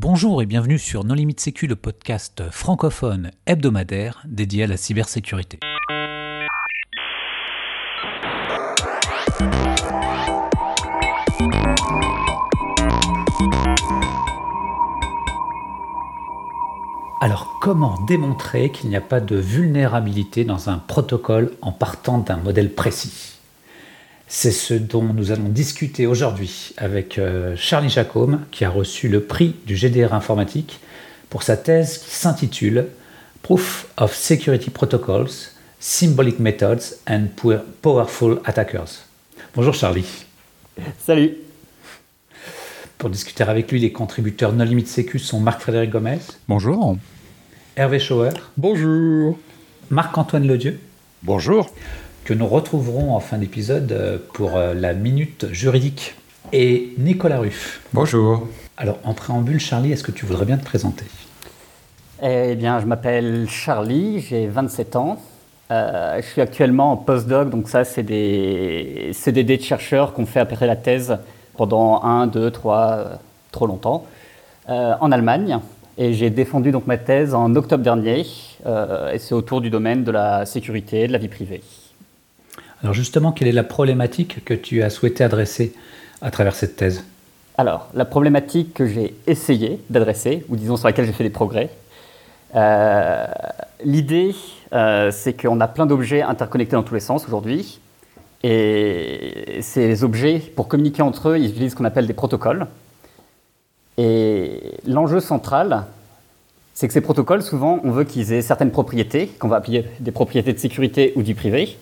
Bonjour et bienvenue sur Non Limite Sécu, le podcast francophone hebdomadaire dédié à la cybersécurité. Alors, comment démontrer qu'il n'y a pas de vulnérabilité dans un protocole en partant d'un modèle précis? C'est ce dont nous allons discuter aujourd'hui avec euh, Charlie Jacome, qui a reçu le prix du GDR informatique pour sa thèse qui s'intitule Proof of Security Protocols, Symbolic Methods and Powerful Attackers. Bonjour Charlie. Salut. Pour discuter avec lui, les contributeurs No Limit Sécu sont Marc-Frédéric Gomez. Bonjour. Hervé Schauer. Bonjour. Marc-Antoine Ledieu. Bonjour que nous retrouverons en fin d'épisode euh, pour euh, la minute juridique. Et Nicolas Ruff. Bonjour. Alors, en préambule, Charlie, est-ce que tu voudrais bien te présenter? Eh bien, je m'appelle Charlie, j'ai 27 ans. Euh, je suis actuellement en postdoc, donc ça, c'est des CDD de chercheurs qu'on fait après la thèse pendant 1, 2, 3, trop longtemps, en Allemagne. Et j'ai défendu donc ma thèse en octobre dernier, et c'est autour du domaine de la sécurité, de la vie privée. Alors justement, quelle est la problématique que tu as souhaité adresser à travers cette thèse? Alors, la problématique que j'ai essayé d'adresser, ou disons sur laquelle j'ai fait des progrès, euh, l'idée, euh, c'est qu'on a plein d'objets interconnectés dans tous les sens aujourd'hui. Et ces objets, pour communiquer entre eux, ils utilisent ce qu'on appelle des protocoles. Et l'enjeu central, c'est que ces protocoles, souvent, on veut qu'ils aient certaines propriétés, qu'on va appeler des propriétés de sécurité ou du privé.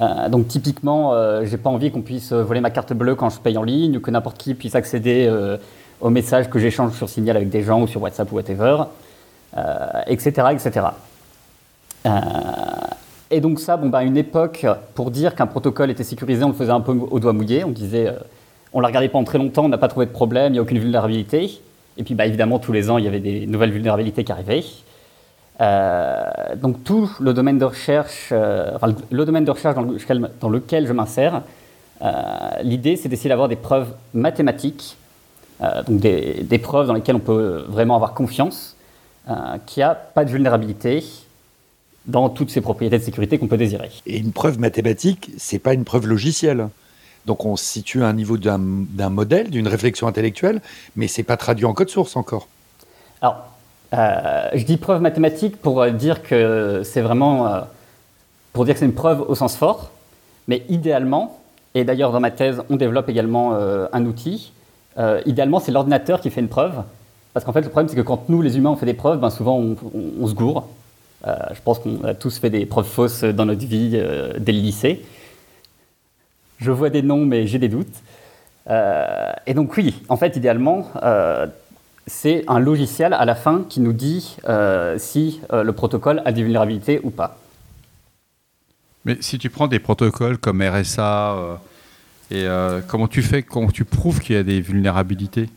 Euh, donc typiquement, euh, j'ai pas envie qu'on puisse voler ma carte bleue quand je paye en ligne ou que n'importe qui puisse accéder euh, aux messages que j'échange sur Signal avec des gens ou sur WhatsApp ou whatever, etc., etc. et donc ça, bon, bah, à une époque, pour dire qu'un protocole était sécurisé, on le faisait un peu au doigt mouillé. On disait, on l'a regardé pendant très longtemps, on n'a pas trouvé de problème, il n'y a aucune vulnérabilité. Et puis bah, évidemment, tous les ans, il y avait des nouvelles vulnérabilités qui arrivaient. Euh, donc tout le domaine de recherche, euh, enfin, le domaine de recherche dans lequel, je m'insère, euh, l'idée c'est d'essayer d'avoir des preuves mathématiques, donc des, preuves dans lesquelles on peut vraiment avoir confiance, qu'il n'y a pas de vulnérabilité dans toutes ces propriétés de sécurité qu'on peut désirer. Et une preuve mathématique, c'est pas une preuve logicielle. Donc on se situe à un niveau d'un modèle, d'une réflexion intellectuelle, mais c'est pas traduit en code source encore. Alors, euh, je dis preuve mathématique pour euh, dire que c'est vraiment euh, pour dire que c'est une preuve au sens fort, mais idéalement, et d'ailleurs dans ma thèse on développe également un outil, idéalement c'est l'ordinateur qui fait une preuve, parce qu'en fait le problème c'est que quand nous les humains on fait des preuves, ben, souvent on, se gourre. je pense qu'on a tous fait des preuves fausses dans notre vie dès le lycée. Je vois des noms mais j'ai des doutes. et donc oui, en fait idéalement c'est un logiciel à la fin qui nous dit euh, si euh, le protocole a des vulnérabilités ou pas. Mais si tu prends des protocoles comme RSA, euh, et comment tu fais, comment tu prouves qu'il y a des vulnérabilités?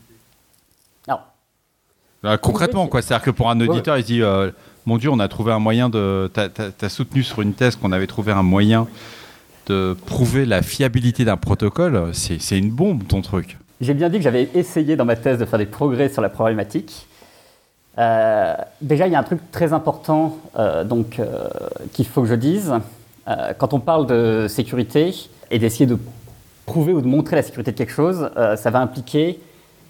Bah, Concrètement, quoi. C'est-à-dire que pour un auditeur, il dit Mon Dieu, on a trouvé un moyen de. Tu as, soutenu sur une thèse qu'on avait trouvé un moyen de prouver la fiabilité d'un protocole. C'est une bombe, ton truc. J'ai bien dit que j'avais essayé dans ma thèse de faire des progrès sur la problématique. Euh, déjà, il y a un truc très important euh, donc euh, qu'il faut que je dise. quand on parle de sécurité et d'essayer de prouver ou de montrer la sécurité de quelque chose, ça va impliquer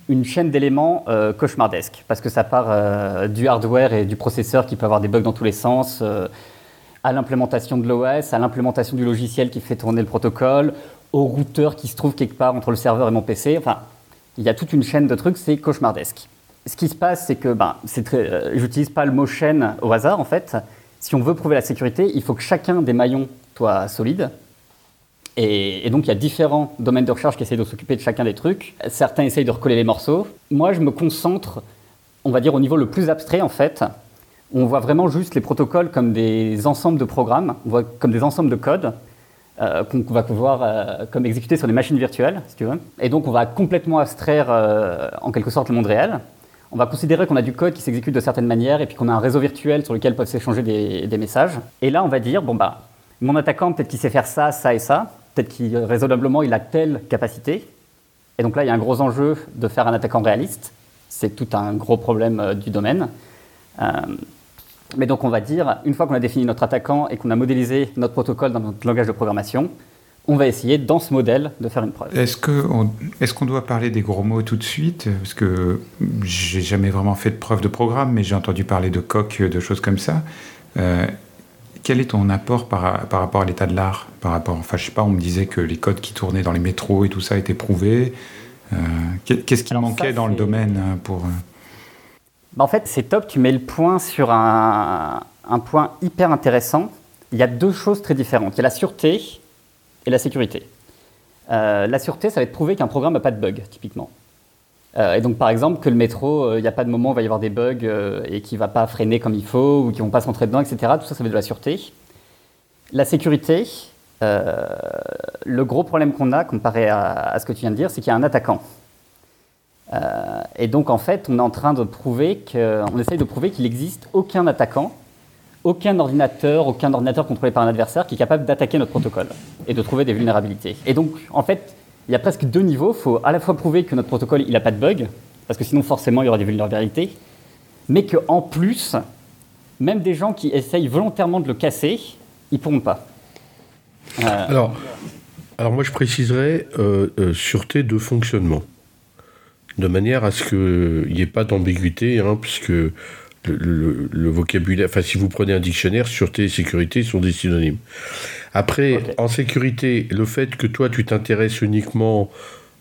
une chaîne d'éléments cauchemardesques, parce que ça part du hardware et du processeur qui peut avoir des bugs dans tous les sens, à l'implémentation de l'OS, à l'implémentation du logiciel qui fait tourner le protocole, au routeur qui se trouve quelque part entre le serveur et mon PC. Enfin, il y a toute une chaîne de trucs, c'est cauchemardesque. Ce qui se passe, c'est que ben, euh, j'utilise pas le mot chaîne au hasard en fait. Si on veut prouver la sécurité, il faut que chacun des maillons soit solide. Et, donc il y a différents domaines de recherche qui essayent de s'occuper de chacun des trucs. Certains essayent de recoller les morceaux. Moi, je me concentre, on va dire, au niveau le plus abstrait en fait. On voit vraiment juste les protocoles comme des ensembles de programmes, on voit comme des ensembles de codes euh, qu'on va pouvoir euh, comme exécuter sur des machines virtuelles, si tu veux. Et donc on va complètement abstraire euh, en quelque sorte le monde réel. On va considérer qu'on a du code qui s'exécute de certaines manières et puis qu'on a un réseau virtuel sur lequel peuvent s'échanger des, messages. Et là on va dire, bon bah, mon attaquant peut-être qu'il sait faire ça, ça et ça, peut-être qu'il raisonnablement il a telle capacité. Et donc là il y a un gros enjeu de faire un attaquant réaliste. c'est tout un gros problème du domaine. Mais donc on va dire, une fois qu'on a défini notre attaquant et qu'on a modélisé notre protocole dans notre langage de programmation, on va essayer dans ce modèle de faire une preuve. Est-ce qu'on est qu'on doit parler des gros mots tout de suite? Parce que j'ai jamais vraiment fait de preuve de programme, mais j'ai entendu parler de coq, de choses comme ça. Euh, quel est ton apport par, par rapport à l'état de l'art par rapport, Enfin, je sais pas, on me disait que les codes qui tournaient dans les métros et tout ça étaient prouvés. Euh, qu'est-ce qui manquait dans le domaine euh, pour... Bah, en fait, c'est top, tu mets le point sur un, point hyper intéressant. Il y a deux choses très différentes. Il y a la sûreté et la sécurité. Euh, la sûreté, ça va être prouver qu'un programme n'a pas de bug, typiquement. Euh, et donc, par exemple, que le métro, euh, il n'y a pas de moment où il va y avoir des bugs et qu'il ne va pas freiner comme il faut ou qu'ils ne vont pas se rentrer dedans, etc. Tout ça, ça va être de la sûreté. La sécurité, le gros problème qu'on a comparé à, ce que tu viens de dire, c'est qu'il y a un attaquant. Et donc, en fait, on est en train de prouver qu'on essaye de prouver qu'il n'existe aucun attaquant aucun ordinateur, aucun ordinateur contrôlé par un adversaire qui est capable d'attaquer notre protocole et de trouver des vulnérabilités. Et donc, en fait, il y a presque deux niveaux. Il faut à la fois prouver que notre protocole, il n'a pas de bug, parce que sinon, forcément, il y aura des vulnérabilités, mais qu'en plus, même des gens qui essayent volontairement de le casser, ils pourront pas. Euh, alors, alors, moi, je préciserais euh, euh, sûreté de fonctionnement, de manière à ce qu'il n'y ait pas d'ambiguïté, hein, puisque le, vocabulaire. Enfin, si vous prenez un dictionnaire, sûreté et sécurité sont des synonymes. Après, en sécurité, le fait que toi, tu t'intéresses uniquement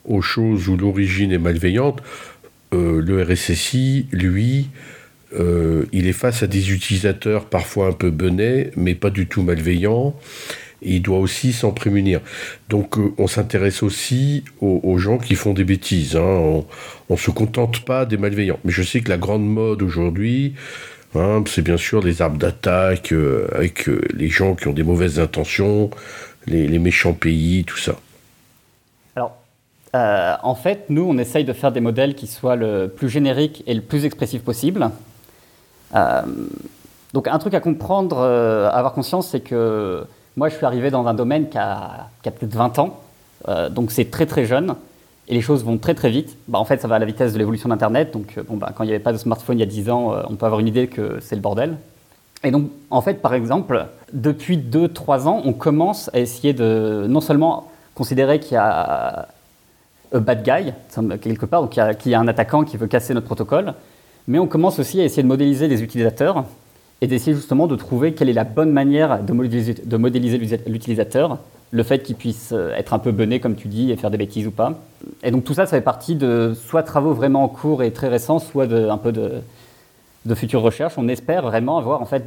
aux choses où l'origine est malveillante, euh, le RSSI, lui, euh, il est face à des utilisateurs parfois un peu benets, mais pas du tout malveillants il doit aussi s'en prémunir. Donc euh, on s'intéresse aussi aux, gens qui font des bêtises. Hein. On ne se contente pas des malveillants. Mais je sais que la grande mode aujourd'hui, hein, c'est bien sûr les arbres d'attaque euh, avec euh, les gens qui ont des mauvaises intentions, les, méchants pays, tout ça. Alors, en fait, nous, on essaye de faire des modèles qui soient le plus génériques et le plus expressifs possible. donc un truc à comprendre, à avoir conscience, c'est que moi, je suis arrivé dans un domaine qui a, peut-être 20 ans, euh, donc c'est très très jeune, et les choses vont très très vite. Bah, en fait, ça va à la vitesse de l'évolution d'Internet, donc euh, bon, bah, quand il n'y avait pas de smartphone il y a 10 ans, euh, on peut avoir une idée que c'est le bordel. Et donc, en fait, par exemple, depuis 2-3 ans, on commence à essayer de non seulement considérer qu'il y a un bad guy, quelque part, donc qu'il y, a un attaquant qui veut casser notre protocole, mais on commence aussi à essayer de modéliser les utilisateurs et d'essayer justement de trouver quelle est la bonne manière de modéliser, l'utilisateur, le fait qu'il puisse euh, être un peu bené, comme tu dis, et faire des bêtises ou pas. Et donc tout ça, ça fait partie de soit travaux vraiment en cours et très récents, soit de, un peu de, futures recherches. On espère vraiment avoir en fait.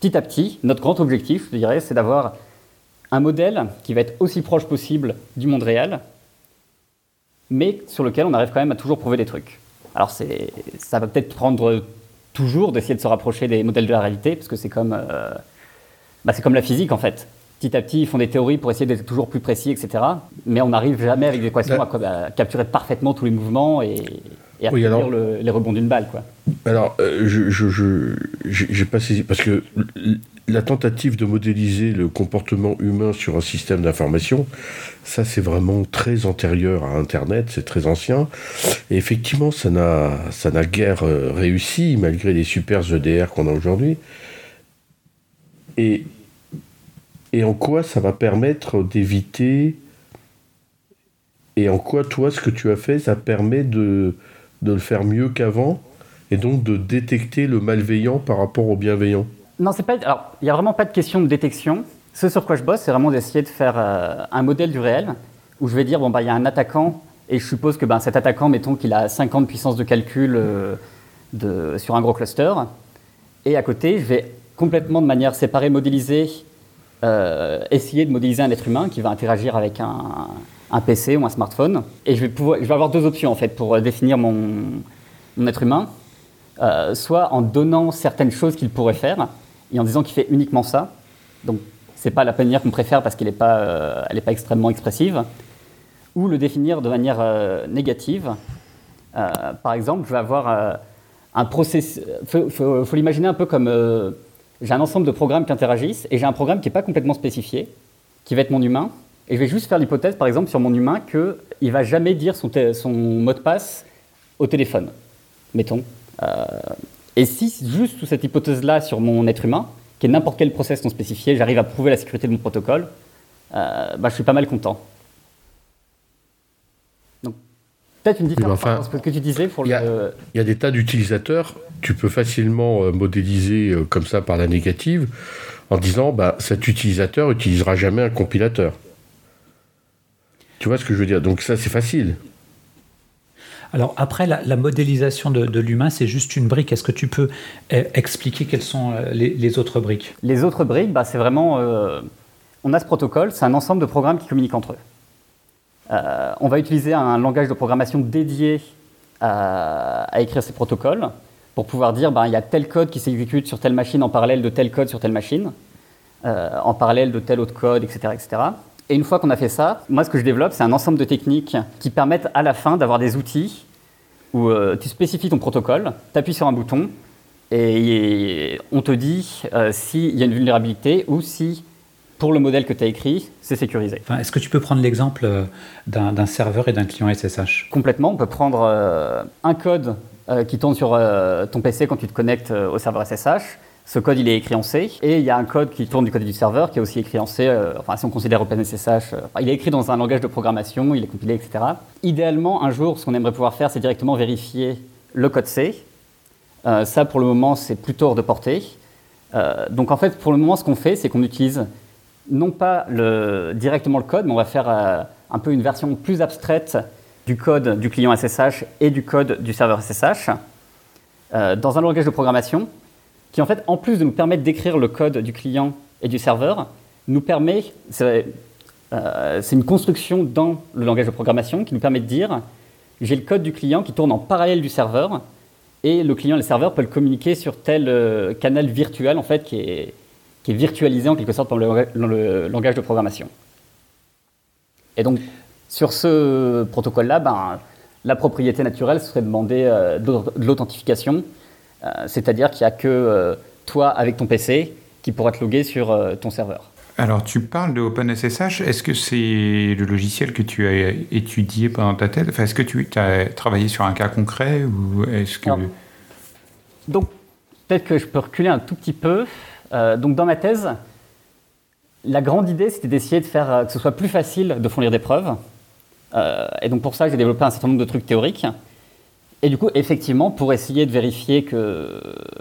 Petit à petit, notre grand objectif, je dirais, c'est d'avoir un modèle qui va être aussi proche possible du monde réel, mais sur lequel on arrive quand même à toujours prouver des trucs. Alors ça va peut-être prendre toujours d'essayer de se rapprocher des modèles de la réalité, parce que c'est comme, euh, bah, c'est comme la physique en fait. Petit à petit, ils font des théories pour essayer d'être toujours plus précis, etc. Mais on n'arrive jamais avec des équations à, capturer parfaitement tous les mouvements et, à oui, les rebonds d'une balle. Quoi. Alors, euh, je n'ai pas saisi, parce que la tentative de modéliser le comportement humain sur un système d'information, ça c'est vraiment très antérieur à Internet, c'est très ancien. Et effectivement, ça n'a, ça n'a guère euh, réussi, malgré les super EDR qu'on a aujourd'hui. Et, et en quoi ça va permettre d'éviter... Et en quoi, toi, ce que tu as fait, ça permet de, de le faire mieux qu'avant, et donc de détecter le malveillant par rapport au bienveillant non, c'est pas. Alors, il n'y a vraiment pas de question de détection. Ce sur quoi je bosse, c'est vraiment d'essayer de faire euh, un modèle du réel où je vais dire bon bah il y a un attaquant et je suppose que ben, cet attaquant, mettons qu'il a 50 puissance de calcul euh, de, sur un gros cluster, et à côté, je vais complètement de manière séparée modéliser, euh, essayer de modéliser un être humain qui va interagir avec un, PC ou un smartphone, et je vais pouvoir, je vais avoir deux options en fait pour définir mon, mon être humain, soit en donnant certaines choses qu'il pourrait faire et en disant qu'il fait uniquement ça. Donc, c'est pas la manière qu'on préfère parce qu'elle n'est pas, euh, pas extrêmement expressive. Ou le définir de manière euh, négative. Euh, par exemple, je vais avoir un processus. Faut, faut l'imaginer un peu comme j'ai un ensemble de programmes qui interagissent et j'ai un programme qui n'est pas complètement spécifié, qui va être mon humain. Et je vais juste faire l'hypothèse, par exemple, sur mon humain, qu'il ne va jamais dire son, son, mot de passe au téléphone. mettons. et si juste sous cette hypothèse-là sur mon être humain, qui est n'importe quel process non spécifié, j'arrive à prouver la sécurité de mon protocole, bah, je suis pas mal content. Donc, peut-être une différence entre ce que tu disais pour Il y a des tas d'utilisateurs, tu peux facilement modéliser comme ça par la négative, en disant bah, cet utilisateur utilisera jamais un compilateur. Tu vois ce que je veux dire? Donc ça, c'est facile. Alors après, la, modélisation de, l'humain, c'est juste une brique. Est-ce que tu peux eh, expliquer quelles sont euh, les, autres briques? Les autres briques, bah, c'est vraiment... Euh, on a ce protocole, c'est un ensemble de programmes qui communiquent entre eux. Euh, on va utiliser un langage de programmation dédié à, écrire ces protocoles pour pouvoir dire bah, il y a tel code qui s'exécute sur telle machine en parallèle de tel code sur telle machine, en parallèle de tel autre code, etc. etc. Et une fois qu'on a fait ça, moi ce que je développe, c'est un ensemble de techniques qui permettent à la fin d'avoir des outils où euh, tu spécifies ton protocole, tu appuies sur un bouton et on te dit euh, s'il y a une vulnérabilité ou si pour le modèle que tu as écrit, c'est sécurisé. Est-ce que tu peux prendre l'exemple euh, d'un serveur et d'un client SSH Complètement. On peut prendre un code qui tourne sur ton PC quand tu te connectes au serveur SSH ce code, il est écrit en C, et il y a un code qui tourne du côté du serveur, qui est aussi écrit en C, euh, enfin si on considère OpenSSH, euh, il est écrit dans un langage de programmation, il est compilé, etc. Idéalement, un jour, ce qu'on aimerait pouvoir faire, c'est directement vérifier le code C. Euh, ça, pour le moment, c'est plutôt hors de portée. donc en fait, pour le moment, ce qu'on fait, c'est qu'on utilise non pas directement le code, mais on va faire un peu une version plus abstraite du code du client SSH et du code du serveur SSH dans un langage de programmation qui en fait, en plus de nous permettre d'écrire le code du client et du serveur, nous permet, c'est euh, une construction dans le langage de programmation qui nous permet de dire, j'ai le code du client qui tourne en parallèle du serveur, et le client et le serveur peuvent communiquer sur tel euh, canal virtuel, en fait, qui est, qui est, virtualisé en quelque sorte dans le, langage de programmation. Et donc, sur ce protocole-là, ben, la propriété naturelle serait de demander euh, de l'authentification, c'est-à-dire qu'il n'y a que euh, toi, avec ton PC, qui pourra te loguer sur euh, ton serveur. Alors, tu parles de OpenSSH. Est-ce que c'est le logiciel que tu as étudié pendant ta thèse? Est-ce que tu as travaillé sur un cas concret ou est-ce que... donc, peut-être que je peux reculer un tout petit peu. donc, dans ma thèse, la grande idée, c'était d'essayer de faire que ce soit plus facile de fournir des preuves. et donc, pour ça, j'ai développé un certain nombre de trucs théoriques. Et du coup, effectivement, pour essayer de vérifier que,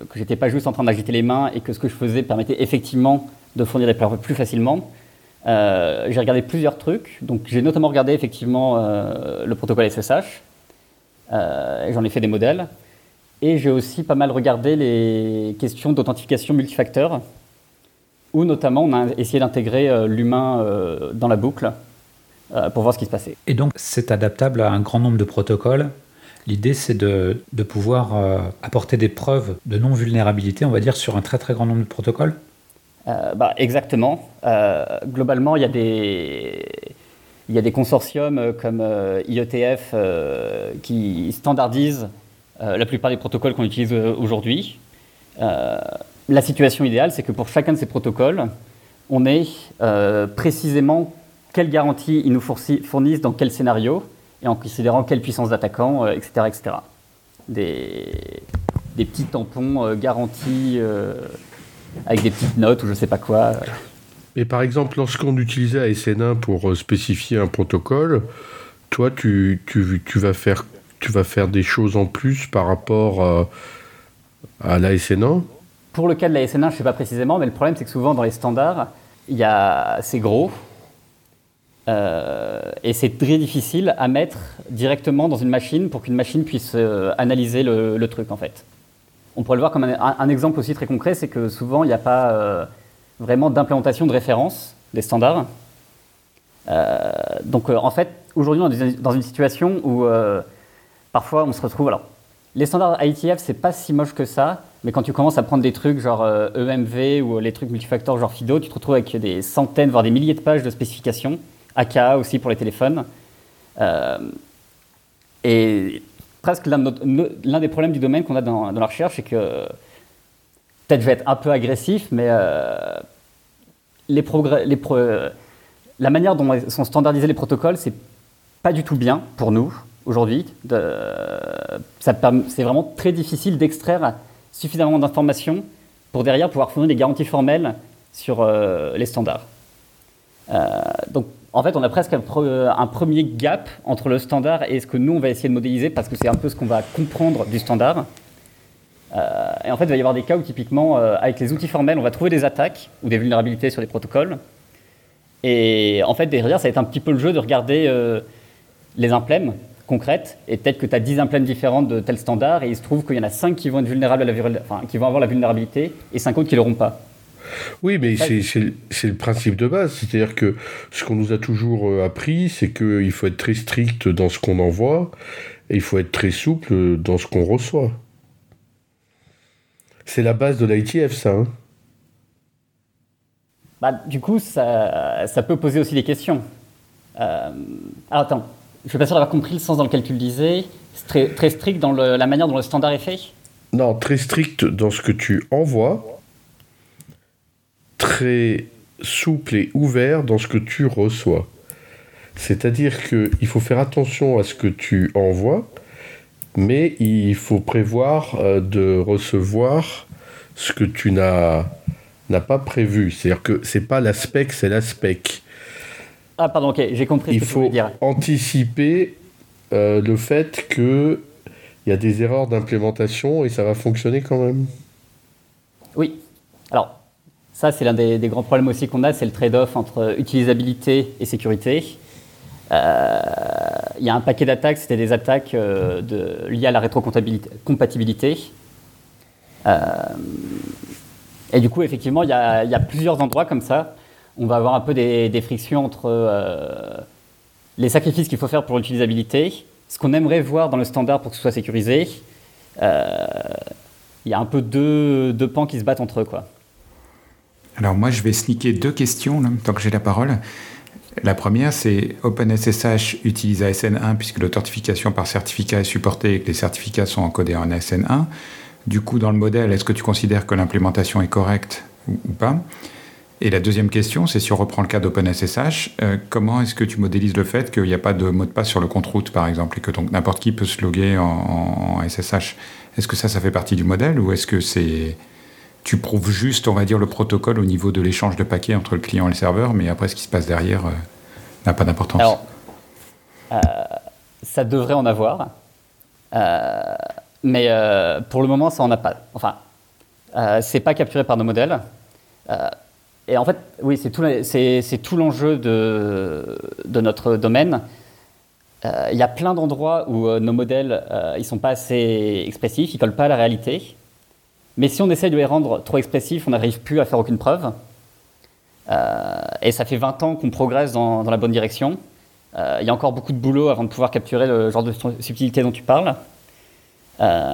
que j'étais pas juste en train d'agiter les mains et que ce que je faisais permettait effectivement de fournir des preuves plus facilement, euh, j'ai regardé plusieurs trucs. Donc, j'ai notamment regardé effectivement euh, le protocole SSH. Euh, j'en ai fait des modèles. Et j'ai aussi pas mal regardé les questions d'authentification multifacteur, où notamment on a essayé d'intégrer l'humain dans la boucle pour voir ce qui se passait. Et donc, c'est adaptable à un grand nombre de protocoles L'idée, c'est de, pouvoir euh, apporter des preuves de non-vulnérabilité, on va dire, sur un très très grand nombre de protocoles euh, bah, Exactement. Euh, globalement, il y, a des, il y a des consortiums comme IETF qui standardisent la plupart des protocoles qu'on utilise aujourd'hui. la situation idéale, c'est que pour chacun de ces protocoles, on ait précisément quelles garanties ils nous fournissent dans quel scénario et en considérant quelle puissance d'attaquant, etc., euh, etc. Des, des petits tampons euh, garantis euh, avec des petites notes ou je ne sais pas quoi. Et par exemple, lorsqu'on utilisait ASN1 pour spécifier un protocole, toi, tu, tu, tu, vas faire, tu vas faire des choses en plus par rapport à, à l'ASN1 Pour le cas de l'ASN1, je ne sais pas précisément, mais le problème, c'est que souvent dans les standards, c'est gros, et c'est très difficile à mettre directement dans une machine pour qu'une machine puisse euh, analyser le, truc en fait. On pourrait le voir comme un, exemple aussi très concret, c'est que souvent il n'y a pas euh, vraiment d'implémentation de référence des standards. donc en fait, aujourd'hui on est dans une situation où parfois on se retrouve. Alors, les standards IETF c'est pas si moche que ça, mais quand tu commences à prendre des trucs genre EMV e ou les trucs multifacteurs genre FIDO, tu te retrouves avec des centaines voire des milliers de pages de spécifications AKA aussi pour les téléphones. Euh, et presque l'un des problèmes du domaine qu'on a dans, la recherche, c'est que, peut-être je vais être un peu agressif, mais euh, les progrès, les la manière dont sont standardisés les protocoles, c'est pas du tout bien pour nous aujourd'hui. C'est vraiment très difficile d'extraire suffisamment d'informations pour derrière pouvoir fournir des garanties formelles sur les standards. Donc en fait, on a presque un, premier gap entre le standard et ce que nous, on va essayer de modéliser, parce que c'est un peu ce qu'on va comprendre du standard. Euh, et en fait, il va y avoir des cas où, typiquement, euh, avec les outils formels, on va trouver des attaques ou des vulnérabilités sur les protocoles. Et en fait, derrière, ça va être un petit peu le jeu de regarder euh, les implèmes concrètes. Et peut-être que tu as 10 implèmes différentes de tel standard, et il se trouve qu'il y en a 5 qui vont, être vulnérables à la, qui vont avoir la vulnérabilité, et 5 autres qui ne l'auront pas. Oui, mais c'est le principe de base. C'est-à-dire que ce qu'on nous a toujours euh, appris, c'est qu'il faut être très strict dans ce qu'on envoie et il faut être très souple dans ce qu'on reçoit. C'est la base de l'ITF, ça. Hein bah, du coup, ça, ça, peut poser aussi des questions. Euh, alors attends, je suis pas sûr d'avoir compris le sens dans lequel tu le disais. Très, très strict dans la manière dont le standard est fait? Non, très strict dans ce que tu envoies très souple et ouvert dans ce que tu reçois. C'est-à-dire qu'il faut faire attention à ce que tu envoies, mais il faut prévoir euh, de recevoir ce que tu n'as pas prévu. C'est-à-dire que c'est pas l'aspect, c'est l'aspect. Ah pardon, ok, j'ai compris il ce que tu veux dire. Faut anticiper euh, le fait que il y a des erreurs d'implémentation et ça va fonctionner quand même. Oui. Alors, ça, c'est l'un des, grands problèmes aussi qu'on a, c'est le trade-off entre utilisabilité et sécurité. Euh, il y a un paquet d'attaques, c'était des attaques euh, liées à la rétrocompatibilité. Euh, et du coup, effectivement, il y, a, plusieurs endroits comme ça. On va avoir un peu des, frictions entre les sacrifices qu'il faut faire pour l'utilisabilité, ce qu'on aimerait voir dans le standard pour que ce soit sécurisé. Il y a un peu deux, deux pans qui se battent entre eux. Quoi. Alors moi, je vais sneaker deux questions tant que j'ai la parole. La première, c'est OpenSSH utilise ASN1 puisque l'authentification par certificat est supportée et que les certificats sont encodés en ASN1. Du coup, dans le modèle, est-ce que tu considères que l'implémentation est correcte ou, pas? Et la deuxième question, c'est si on reprend le cas d'OpenSSH, euh, comment est-ce que tu modélises le fait qu'il n'y a pas de mot de passe sur le compte route, par exemple, et que donc n'importe qui peut se loguer en SSH Est-ce que ça, ça fait partie du modèle ou est-ce que c'est tu prouves juste, on va dire, le protocole au niveau de l'échange de paquets entre le client et le serveur, mais après, ce qui se passe derrière euh, n'a pas d'importance. Alors, euh, ça devrait en avoir, euh, mais pour le moment, ça en a pas. Enfin, c'est pas capturé par nos modèles. et en fait, oui, c'est tout, l'enjeu de, de, notre domaine. Il y a plein d'endroits où nos modèles, ils sont pas assez expressifs, ils collent pas à la réalité. Mais si on essaie de les rendre trop expressifs, on n'arrive plus à faire aucune preuve. Euh, et ça fait 20 ans qu'on progresse dans, la bonne direction. Euh, il y a encore beaucoup de boulot avant de pouvoir capturer le genre de subtilité dont tu parles. Euh,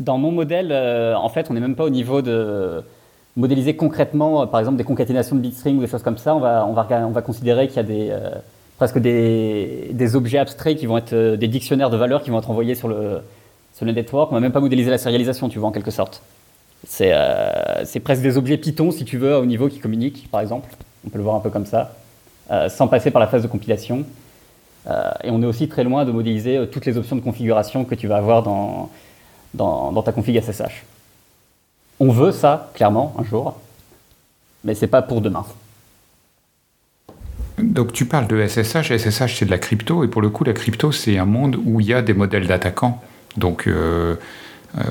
dans mon modèle, en fait, on n'est même pas au niveau de modéliser concrètement, par exemple, des concaténations de bitstring ou des choses comme ça. On va considérer qu'il y a des, presque des, des, objets abstraits qui vont être des dictionnaires de valeurs qui vont être envoyés sur le, sur le network, on va même pas modéliser la sérialisation, tu vois, en quelque sorte. Euh, c'est presque des objets Python, si tu veux, au niveau qui communiquent, par exemple. On peut le voir un peu comme ça, euh, sans passer par la phase de compilation. Euh, et on est aussi très loin de modéliser toutes les options de configuration que tu vas avoir dans, dans, ta config SSH. On veut ça, clairement, un jour, mais c'est pas pour demain. Donc tu parles de SSH, SSH c'est de la crypto, et pour le coup la crypto c'est un monde où il y a des modèles d'attaquants. Donc, euh, euh,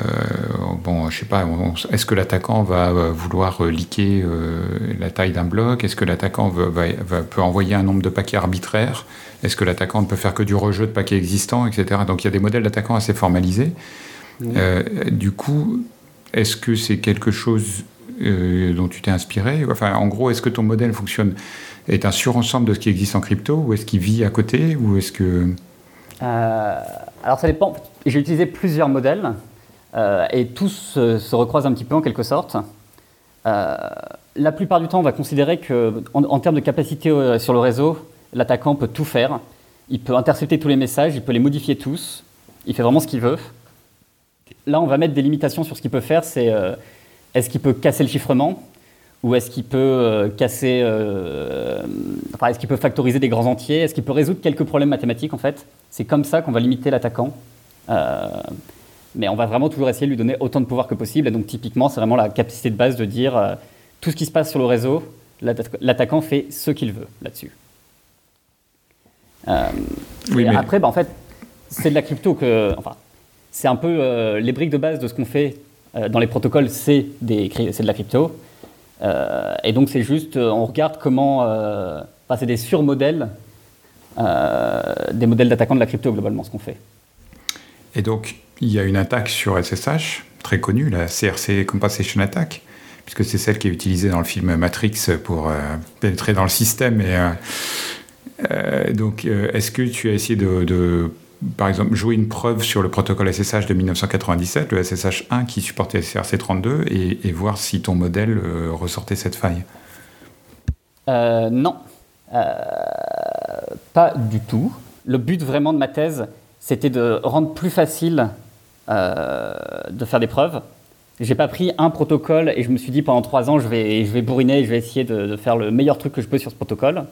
bon, je sais pas, est-ce que l'attaquant va vouloir liquer euh, la taille d'un bloc? Est-ce que l'attaquant peut envoyer un nombre de paquets arbitraires? Est-ce que l'attaquant ne peut faire que du rejeu de paquets existants, etc. Donc il y a des modèles d'attaquants assez formalisés. du coup, est-ce que c'est quelque chose dont tu t'es inspiré? Enfin, en gros, est-ce que ton modèle fonctionne est un surensemble de ce qui existe en crypto ou est-ce qu'il vit à côté ou est-ce que alors ça dépend. J'ai utilisé plusieurs modèles euh, et tous se, recroisent un petit peu en quelque sorte. Euh, la plupart du temps, on va considérer que, en, termes de capacité euh, sur le réseau, l'attaquant peut tout faire. Il peut intercepter tous les messages, il peut les modifier tous. Il fait vraiment ce qu'il veut. Là, on va mettre des limitations sur ce qu'il peut faire. C'est est-ce qu'il peut casser le chiffrement ou est-ce qu'il peut casser, enfin, est-ce qu'il peut factoriser des grands entiers, est-ce qu'il peut résoudre quelques problèmes mathématiques en fait? C'est comme ça qu'on va limiter l'attaquant. Mais on va vraiment toujours essayer de lui donner autant de pouvoir que possible. Et donc typiquement, c'est vraiment la capacité de base de dire tout ce qui se passe sur le réseau, l'attaquant fait ce qu'il veut là-dessus. Euh, et après, bah, en fait, c'est de la crypto que. Enfin, c'est un peu euh, les briques de base de ce qu'on fait euh, dans les protocoles, c'est de la crypto. et donc, c'est juste, on regarde comment. Enfin, c'est des surmodèles, des modèles d'attaquants de la crypto, globalement, ce qu'on fait. Et donc, il y a une attaque sur SSH, très connue, la CRC Compensation Attack, puisque c'est celle qui est utilisée dans le film Matrix pour pénétrer dans le système. Et euh, donc, euh, est-ce que tu as essayé de, par exemple, jouer une preuve sur le protocole SSH de 1997, le SSH 1 qui supportait SRC32, et, voir si ton modèle euh, ressortait cette faille? Non, pas du tout. Le but vraiment de ma thèse, c'était de rendre plus facile de faire des preuves. J'ai pas pris un protocole et je me suis dit pendant trois ans je vais, je vais bourriner, je vais essayer de, faire le meilleur truc que je peux sur ce protocole.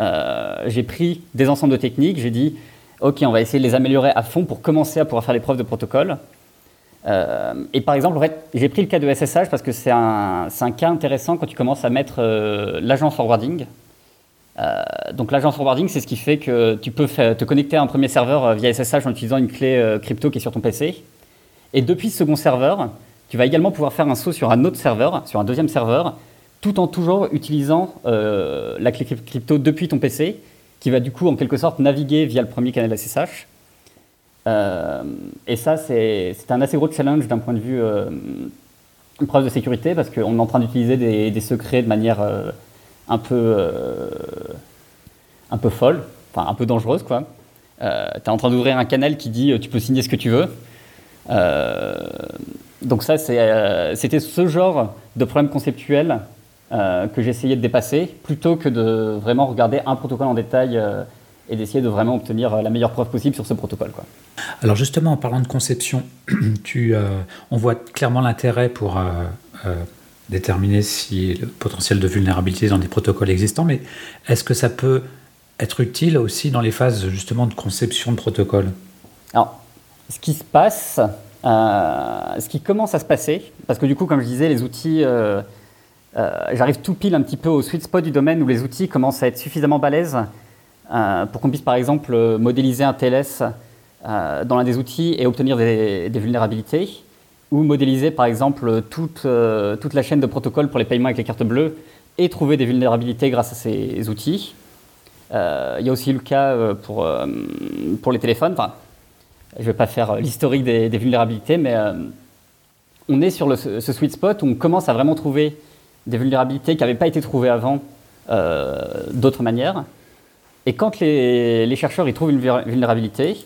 Euh, j'ai pris des ensembles de techniques, j'ai dit, OK, on va essayer de les améliorer à fond pour commencer à pouvoir faire les preuves de protocole. Euh, et par exemple, j'ai pris le cas de SSH parce que c'est un, un, cas intéressant quand tu commences à mettre euh, l'agent forwarding. Donc l'agent forwarding, c'est ce qui fait que tu peux te connecter à un premier serveur via SSH en utilisant une clé crypto qui est sur ton PC. Et depuis ce second serveur, tu vas également pouvoir faire un saut sur un autre serveur, sur un deuxième serveur, tout en toujours utilisant euh, la clé crypto depuis ton PC, qui va du coup en quelque sorte naviguer via le premier canal SSH. Euh, et ça, c'est un assez gros challenge d'un point de vue euh, preuve de sécurité, parce qu'on est en train d'utiliser des, secrets de manière un, peu, un peu folle, enfin un peu dangereuse. quoi. tu es en train d'ouvrir un canal qui dit tu peux signer ce que tu veux. donc ça, c'était ce genre de problème conceptuel euh, que j'essayais de dépasser, plutôt que de vraiment regarder un protocole en détail euh, et d'essayer de vraiment obtenir euh, la meilleure preuve possible sur ce protocole. Quoi. Alors justement, en parlant de conception, on voit clairement l'intérêt pour déterminer si le potentiel de vulnérabilité dans des protocoles existants, mais est-ce que ça peut être utile aussi dans les phases justement de conception de protocole? Alors, ce qui se passe, ce qui commence à se passer, parce que du coup, comme je disais, les outils euh, j'arrive tout pile un petit peu au sweet spot du domaine où les outils commencent à être suffisamment balèzes euh, pour qu'on puisse par exemple modéliser un TLS euh, dans l'un des outils et obtenir des, vulnérabilités, ou modéliser par exemple toute, toute, la chaîne de protocoles pour les paiements avec les cartes bleues et trouver des vulnérabilités grâce à ces outils. Il y a aussi le cas pour, pour les téléphones. Je ne vais pas faire l'historique des, vulnérabilités, mais on est sur ce sweet spot où on commence à vraiment trouver des vulnérabilités qui n'avaient pas été trouvées avant euh, d'autres manières. Et quand les, chercheurs ils trouvent une vulnérabilité,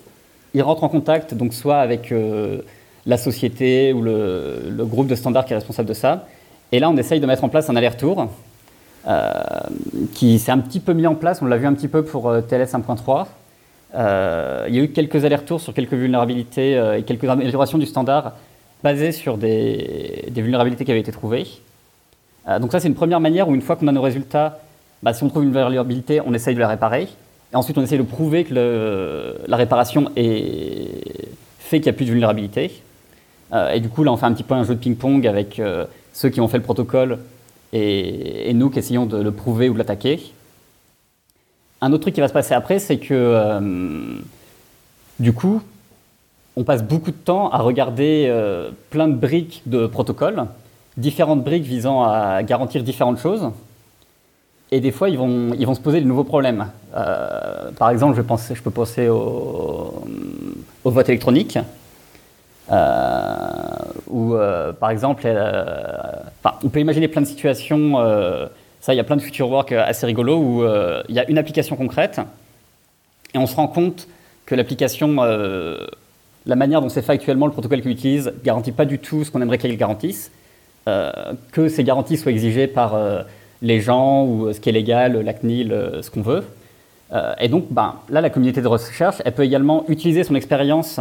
ils rentrent en contact donc soit avec euh, la société ou le, groupe de standards qui est responsable de ça. Et là, on essaye de mettre en place un aller-retour euh, qui s'est un petit peu mis en place. On l'a vu un petit peu pour TLS 1.3. il y a eu quelques allers-retours sur quelques vulnérabilités et quelques améliorations du standard basées sur des vulnérabilités qui avaient été trouvées. Euh, donc ça, c'est une première manière où une fois qu'on a nos résultats, bah, si on trouve une vulnérabilité, on essaye de la réparer. Et ensuite, on essaye de prouver que la réparation est... fait qu'il n'y a plus de vulnérabilité. Euh, et du coup, là, on fait un petit peu un jeu de ping-pong avec euh, ceux qui ont fait le protocole et, nous qui essayons de le prouver ou de l'attaquer. Un autre truc qui va se passer après, c'est que du coup, on passe beaucoup de temps à regarder plein de briques de protocoles différentes briques visant à garantir différentes choses. Et des fois, ils vont, ils vont se poser de nouveaux problèmes. Euh, par exemple, je peux penser au, au vote électronique. Euh, ou euh, par exemple, on peut imaginer plein de situations. ça, il y a plein de future work assez rigolos où il y a une application concrète et on se rend compte que l'application, la manière dont c'est fait actuellement, le protocole qu'il utilise, garantit pas du tout ce qu'on aimerait qu'elle garantisse. Euh, que ces garanties soient exigées par euh, les gens ou euh, ce qui est légal, la CNIL, ce qu'on veut. et donc, ben, là, la communauté de recherche, elle peut également utiliser son expérience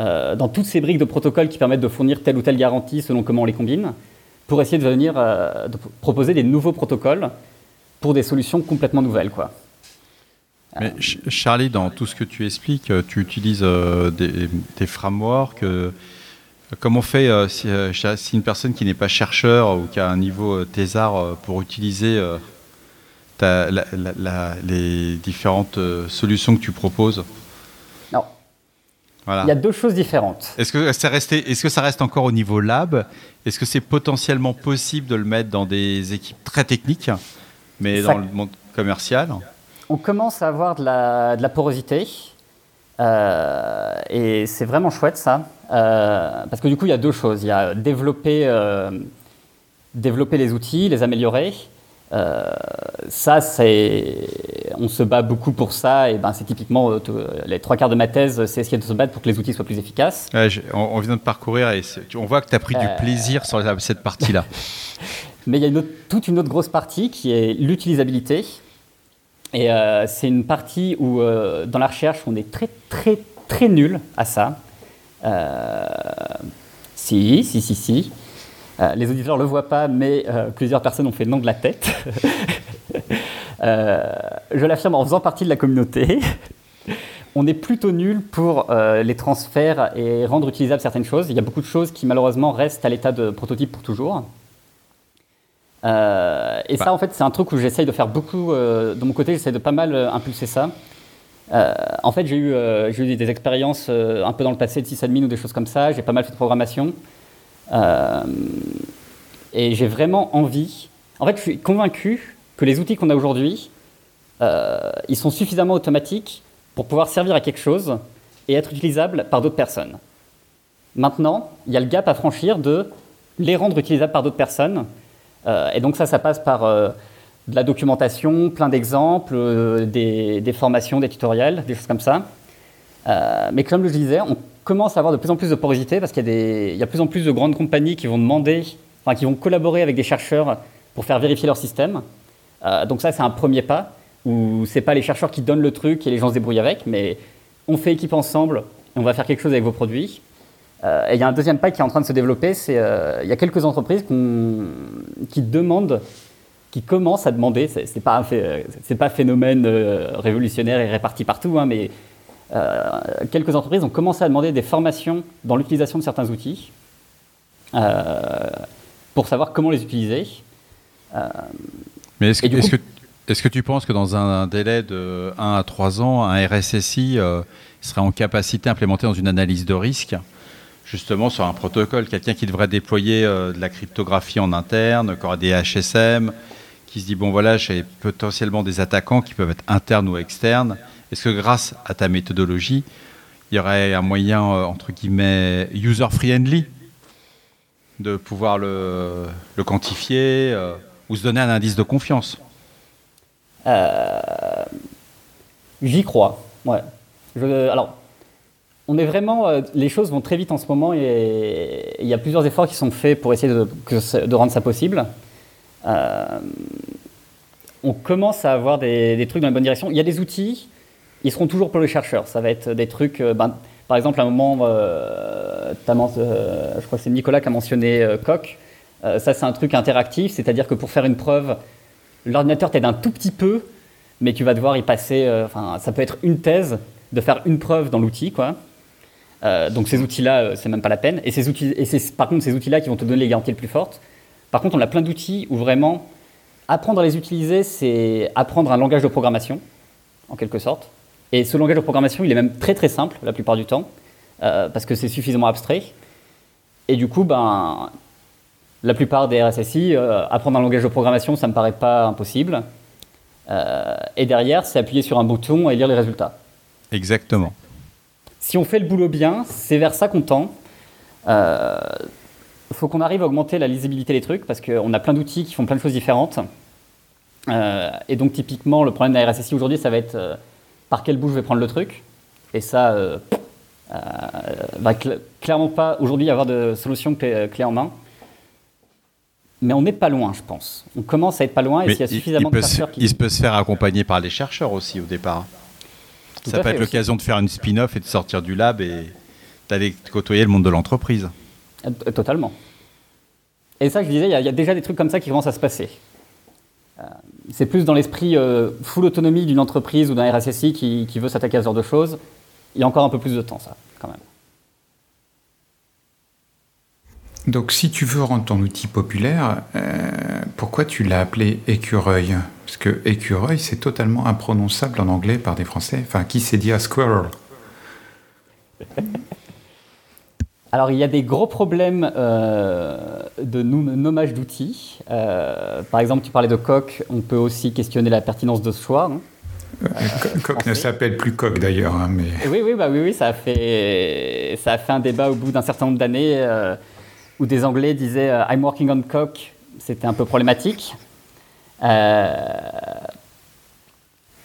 dans toutes ces briques de protocoles qui permettent de fournir telle ou telle garantie selon comment on les combine, pour essayer de venir de proposer des nouveaux protocoles pour des solutions complètement nouvelles. Quoi. Mais Charlie, dans tout ce que tu expliques, tu utilises des, des, frameworks. Comment on fait si, si, une personne qui n'est pas chercheur ou qui a un niveau thésard pour utiliser les différentes euh, solutions que tu proposes? Il y a deux choses différentes. Est-ce que, ça est-ce que ça reste encore au niveau lab? Est-ce que c'est potentiellement possible de le mettre dans des équipes très techniques, mais dans le monde commercial? On commence à avoir de la, de la porosité. Euh, et c'est vraiment chouette ça. Euh, parce que du coup, il y a deux choses. Il y a développer, développer les outils, les améliorer. Euh, ça, c'est, on se bat beaucoup pour ça, et ben c'est typiquement euh, les trois quarts de ma thèse, c'est essayer de se battre pour que les outils soient plus efficaces. on, vient de parcourir et on voit que tu as pris du euh, plaisir sur cette partie-là. Mais il y a toute une autre grosse partie qui est l'utilisabilité. Et c'est une partie où, dans la recherche, on est très, très, très nul à ça. si, si, si, si. Euh, les auditeurs ne le voient pas, mais euh, plusieurs personnes ont fait le nom de la tête. Euh, je l'affirme en faisant partie de la communauté. On est plutôt nul pour les transferts et rendre utilisables certaines choses. Il y a beaucoup de choses qui malheureusement restent à l'état de prototype pour toujours. et ça, bah. en fait, c'est un truc où j'essaye de faire beaucoup. de mon côté, j'essaye de pas mal impulser ça. en fait, j'ai eu, eu, des expériences un peu dans le passé de sysadmin ou des choses comme ça. J'ai pas mal fait de programmation. Euh, et j'ai vraiment envie. En fait, je suis convaincu que les outils qu'on a aujourd'hui, euh, ils sont suffisamment automatiques pour pouvoir servir à quelque chose et être utilisables par d'autres personnes. Maintenant, il y a le gap à franchir de les rendre utilisables par d'autres personnes. Euh, et donc ça, ça passe par de la documentation, plein d'exemples, des, formations, des tutoriels, des choses comme ça. mais comme je disais, on commence à avoir de plus en plus de porosité parce qu'il y, a de plus en plus de grandes compagnies qui vont demander, enfin, qui vont collaborer avec des chercheurs pour faire vérifier leur système. Euh, donc ça, c'est un premier pas où c'est pas les chercheurs qui donnent le truc et les gens se débrouillent avec, mais on fait équipe ensemble et on va faire quelque chose avec vos produits. Euh, et il y a un deuxième pas qui est en train de se développer, c'est euh, il y a quelques entreprises qui demandent, qui commencent à demander, c'est pas c'est pas phénomène révolutionnaire et réparti partout, hein, mais euh, quelques entreprises ont commencé à demander des formations dans l'utilisation de certains outils euh, pour savoir comment les utiliser. Euh, Mais est-ce que, est que, est que, tu penses que dans un, délai de 1 à 3 ans, un RSSI serait en capacité d'implémenter dans une analyse de risque justement sur un protocole, quelqu'un qui devrait déployer de la cryptographie en interne, qui aura des HSM, qui se dit bon voilà, j'ai potentiellement des attaquants qui peuvent être internes ou externes, est-ce que grâce à ta méthodologie, il y aurait un moyen, euh, entre guillemets, user-friendly de pouvoir le, quantifier euh, ou se donner un indice de confiance? Euh, J'y crois, ouais. alors, on est vraiment, les choses vont très vite en ce moment et il y a plusieurs efforts qui sont faits pour essayer de, rendre ça possible. on commence à avoir des, des, trucs dans la bonne direction. Il y a des outils ils seront toujours pour les chercheurs. Ça va être des trucs, euh, ben, par exemple, à un moment, euh, euh, je crois que c'est Nicolas qui a mentionné Coq. ça, c'est un truc interactif, c'est-à-dire que pour faire une preuve, l'ordinateur t'aide un tout petit peu, mais tu vas devoir y passer. Enfin, ça peut être une thèse de faire une preuve dans l'outil, quoi. donc ces outils-là, c'est même pas la peine. Et, ces outils, et c'est par contre ces outils-là qui vont te donner les garanties les plus fortes. Par contre, on a plein d'outils où vraiment apprendre à les utiliser, c'est apprendre un langage de programmation, en quelque sorte. Et ce langage de programmation, il est même très très simple la plupart du temps, euh, parce que c'est suffisamment abstrait. Et du coup, ben, la plupart des RSSI, euh, apprendre un langage de programmation, ça ne me paraît pas impossible. Euh, et derrière, c'est appuyer sur un bouton et lire les résultats. Exactement. Si on fait le boulot bien, c'est vers ça qu'on tend. Il faut qu'on arrive à augmenter la lisibilité des trucs, parce qu'on a plein d'outils qui font plein de choses différentes. et donc typiquement, le problème de la RSSI aujourd'hui, ça va être par quel bout je vais prendre le truc. Et ça, euh, euh, va clairement pas aujourd'hui avoir de solution clé, en main. Mais on n'est pas loin, je pense. On commence à être pas loin et s'il y a suffisamment de chercheurs qui... Il peut se faire accompagner par les chercheurs aussi au départ. ça peut être l'occasion de faire une spin-off et de sortir du lab et d'aller côtoyer le monde de l'entreprise. Euh, totalement. Et ça, je disais, il y, a déjà des trucs comme ça qui commencent à se passer. Euh, c'est plus dans l'esprit euh, full autonomie d'une entreprise ou d'un RSSI qui, qui veut s'attaquer à ce genre de choses. Il y a encore un peu plus de temps, ça, quand même. Donc, si tu veux rendre ton outil populaire, euh, pourquoi tu l'as appelé écureuil? Parce que écureuil, c'est totalement imprononçable en anglais par des Français. Enfin, qui s'est dit à squirrel? Alors, il y a des gros problèmes euh, de nommage d'outils. Euh, par exemple, tu parlais de coq, on peut aussi questionner la pertinence de ce choix. Hein. coq ne s'appelle plus coq d'ailleurs. Hein, mais... Oui, oui, bah, oui, oui, ça a, fait, ça a fait un débat au bout d'un certain nombre d'années où des Anglais disaient euh, I'm working on cock, c'était un peu problématique. Euh,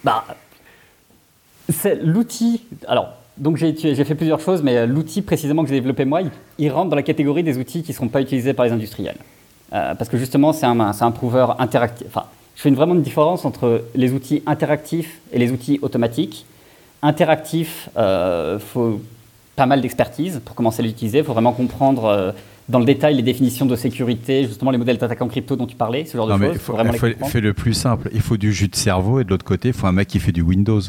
bah, c'est l'outil. Alors, donc j'ai fait plusieurs choses, mais euh, l'outil précisément que j'ai développé moi, il, rentre dans la catégorie des outils qui ne seront pas utilisés par les industriels. parce que justement, c'est un, un prover interactif. Enfin, je fais une, vraiment une différence entre les outils interactifs et les outils automatiques. Interactif, il faut pas mal d'expertise pour commencer à l'utiliser. Il faut vraiment comprendre dans le détail les définitions de sécurité, justement les modèles d'attaque en crypto dont tu parlais, ce genre de choses. Il faut, faut, le plus simple. Il faut du jus de cerveau et de l'autre côté, il faut un mec qui fait du Windows.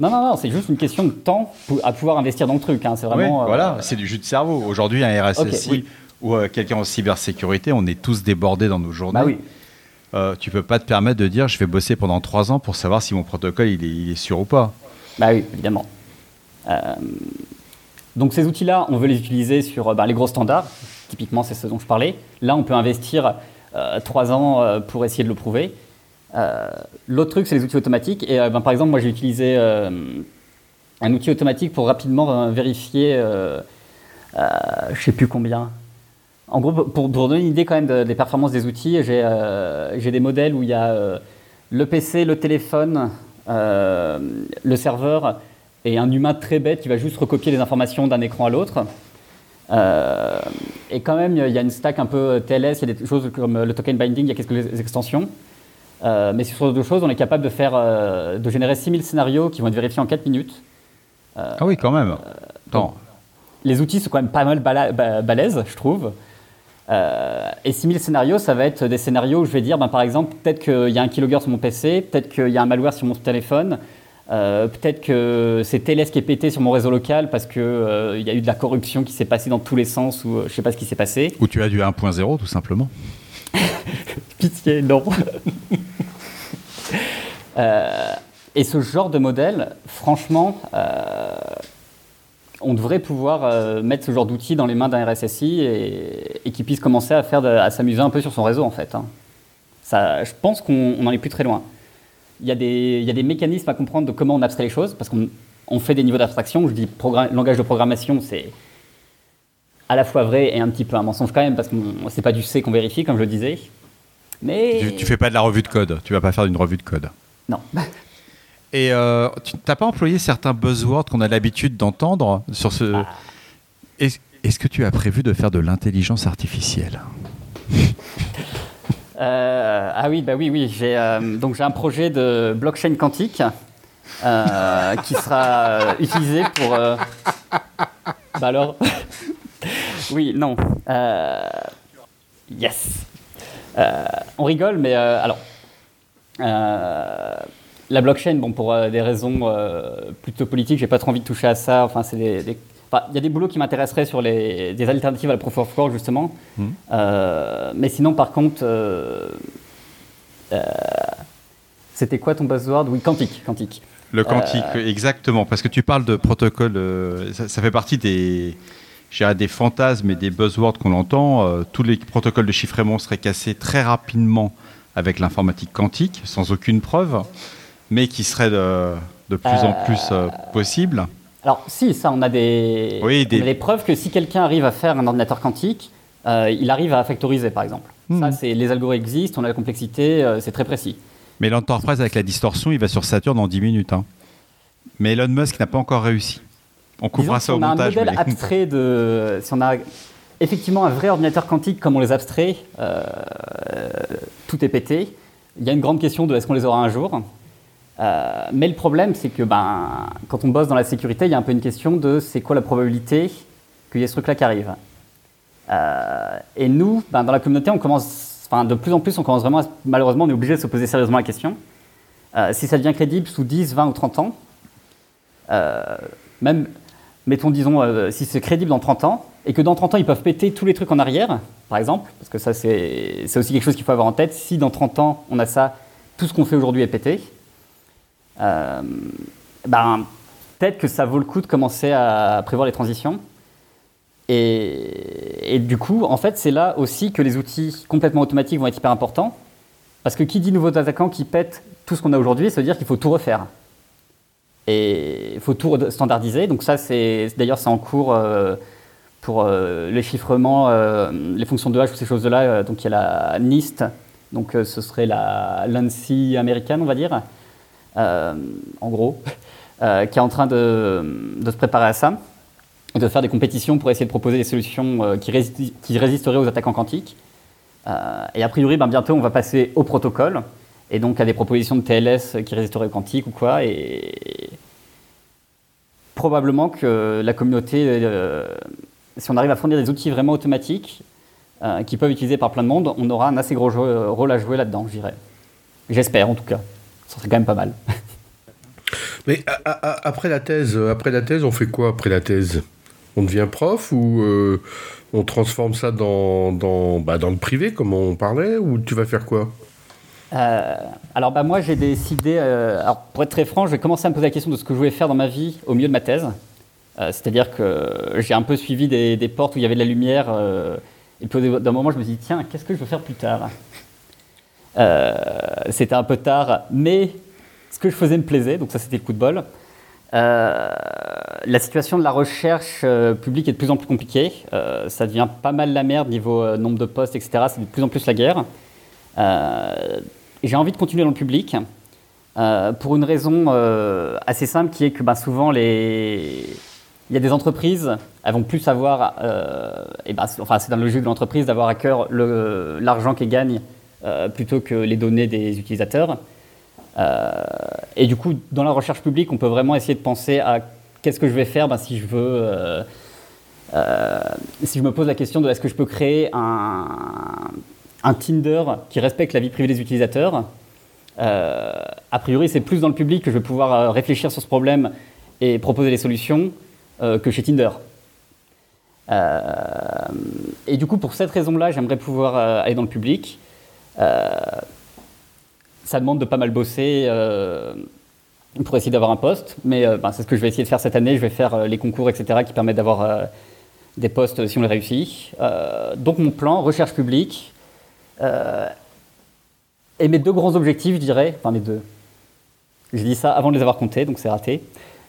Non, non, non, c'est juste une question de temps à pouvoir investir dans le truc. Hein. C'est vraiment. Euh, voilà, c'est du jus de cerveau. Aujourd'hui, un RSSI ou euh, quelqu'un en cybersécurité, on est tous débordés dans nos journées. Bah oui. Euh, tu peux pas te permettre de dire je vais bosser pendant trois ans pour savoir si mon protocole il est, il est sûr ou pas. Bah oui, évidemment. Euh, donc ces outils-là, on veut les utiliser sur bah, les gros standards. Typiquement, c'est ce dont je parlais. Là, on peut investir euh, trois ans pour essayer de le prouver. L'autre truc, c'est les outils automatiques. Et ben, par exemple, moi, j'ai utilisé un outil automatique pour rapidement vérifier, je ne sais plus combien. En gros, pour, donner une idée quand même des performances des outils, j'ai des modèles où il y a le PC, le téléphone, le serveur et un humain très bête qui va juste recopier les informations d'un écran à l'autre. Euh, et quand même, il y a une stack un peu TLS, il y a des choses comme le token binding, il y a quelques extensions. Euh, mais sur d'autres choses, on est capable de, faire, euh, de générer 6000 scénarios qui vont être vérifiés en 4 minutes. ah oui, quand même. les outils sont quand même pas mal balèzes, je trouve. et 6000 scénarios, ça va être des scénarios où je vais dire, ben, par exemple, peut-être qu'il y a un keylogger sur mon PC, peut-être qu'il y a un malware sur mon téléphone, euh, peut-être que c'est TLS qui est pété sur mon réseau local parce qu'il euh, y a eu de la corruption qui s'est passée dans tous les sens ou euh, je sais pas ce qui s'est passé. Ou tu as du 1.0 tout simplement. Pitié, non. Et ce genre de modèle, franchement, on devrait pouvoir mettre ce genre d'outil dans les mains d'un RSSI et, et qu'il puisse commencer à, s'amuser un peu sur son réseau en fait. Hein. Ça, je pense qu'on n'en est plus très loin il y, a des, mécanismes à comprendre de comment on abstrait les choses, parce qu'on fait des niveaux d'abstraction. Je dis langage de programmation, c'est à la fois vrai et un petit peu un mensonge quand même, parce que c'est pas du C qu'on vérifie, comme je le disais. Mais... Tu, fais pas de la revue de code, tu vas pas faire une revue de code. Non. Et euh, tu n'as pas employé certains buzzwords qu'on a l'habitude d'entendre sur ce... Ah. Est-ce que tu as prévu de faire de l'intelligence artificielle? Euh, ah oui, bah oui, oui. J'ai euh, donc j'ai un projet de blockchain quantique euh, qui sera utilisé pour. bah alors. oui, non. yes. on rigole, mais alors. La blockchain, bon, pour des raisons plutôt politiques, j'ai pas trop envie de toucher à ça. Enfin, c'est des il y a des boulots qui m'intéresseraient sur les, des alternatives à la proof of work, justement. Hmm. Euh, mais sinon, par contre, euh, euh, c'était quoi ton buzzword? Oui, quantique. quantique. Le quantique, exactement. Parce que tu parles de protocole, ça, fait partie des, des fantasmes et des buzzwords qu'on entend. tous les protocoles de chiffrement seraient cassés très rapidement avec l'informatique quantique, sans aucune preuve, mais qui serait de, de plus en plus possible. Alors si, ça, on a des, des... preuves que si quelqu'un arrive à faire un ordinateur quantique, euh, il arrive à factoriser, par exemple. Ça, hmm. c'est les algorithmes existent, on a la complexité, euh, c'est très précis. Mais l'entreprise avec la distorsion, il va sur Saturne dans 10 minutes. Hein. Mais Elon Musk n'a pas encore réussi. On couvrira ça au montage. Si on a un modèle abstrait de... Si on a effectivement un vrai ordinateur quantique comme on les abstrait, euh, tout est pété. Il y a une grande question de est-ce qu'on les aura un jour euh, mais le problème, c'est que ben, quand on bosse dans la sécurité, il y a un peu une question de c'est quoi la probabilité qu'il y ait ce truc-là qui arrive. et nous, ben, dans la communauté, on commence, enfin, de plus en plus, on commence vraiment, malheureusement, on est obligé de se poser sérieusement la question. si ça devient crédible sous 10, 20 ou 30 ans, même, mettons, disons, si c'est crédible dans 30 ans, et que dans 30 ans, ils peuvent péter tous les trucs en arrière, par exemple, parce que ça, c'est aussi quelque chose qu'il faut avoir en tête. Si dans 30 ans, on a ça, tout ce qu'on fait aujourd'hui est pété, euh, ben, peut-être que ça vaut le coup de commencer à prévoir les transitions. Et, du coup, en fait, c'est là aussi que les outils complètement automatiques vont être hyper importants. Parce que qui dit nouveaux attaquants qui pètent tout ce qu'on a aujourd'hui, ça veut dire qu'il faut tout refaire. Et il faut tout standardiser. Donc ça, c'est d'ailleurs, c'est en cours euh, pour euh, les chiffrements, les fonctions de hash ou ces choses-là. donc il y a la NIST, donc ce serait la l'ANSI américaine, on va dire. Euh, en gros, euh, qui est en train de, se préparer à ça, de faire des compétitions pour essayer de proposer des solutions euh, qui, qui, résisteraient aux attaques en quantique. et a priori, ben, bientôt, on va passer au protocole, et donc à des propositions de TLS qui résisteraient au quantique ou quoi. Et probablement que la communauté, si on arrive à fournir des outils vraiment automatiques, qui peuvent être utilisés par plein de monde, on aura un assez gros rôle à jouer là-dedans, je dirais. J'espère en tout cas. Ça serait quand même pas mal. Mais après la thèse, après la thèse, on fait quoi après la thèse? On devient prof ou euh, on transforme ça dans, dans, bah, dans, le privé, comme on parlait, ou tu vas faire quoi? Euh, alors bah, moi j'ai décidé, euh, alors pour être très franc, je vais commencer à me poser la question de ce que je voulais faire dans ma vie au milieu de ma thèse. C'est-à-dire que j'ai un peu suivi des, portes où il y avait de la lumière, et puis d'un moment je me suis dit tiens, qu'est-ce que je veux faire plus tard euh, c'était un peu tard, mais ce que je faisais me plaisait, donc ça c'était le coup de bol. Euh, la situation de la recherche euh, publique est de plus en plus compliquée. ça devient pas mal la merde niveau nombre de postes, etc. C'est de plus en plus la guerre. J'ai envie de continuer dans le public pour une raison assez simple qui est que bah, souvent les... il y a des entreprises, elles vont plus avoir, et bah, enfin c'est dans le logique de l'entreprise d'avoir à cœur l'argent qu'elles gagnent euh, plutôt que les données des utilisateurs. Euh, et du coup, dans la recherche publique, on peut vraiment essayer de penser à qu'est-ce que je vais faire ben, si je veux. Euh, si je me pose la question de est-ce que je peux créer un, un Tinder qui respecte la vie privée des utilisateurs, a priori, c'est plus dans le public que je vais pouvoir réfléchir sur ce problème et proposer des solutions que chez Tinder. et du coup, pour cette raison-là, j'aimerais pouvoir aller dans le public. Euh, ça demande de pas mal bosser euh, pour essayer d'avoir un poste, mais euh, ben, c'est ce que je vais essayer de faire cette année. Je vais faire les concours, etc., qui permettent d'avoir des postes si on les réussit. donc mon plan, recherche publique, et mes deux grands objectifs, je dirais, enfin mes deux, j'ai dit ça avant de les avoir comptés, donc c'est raté.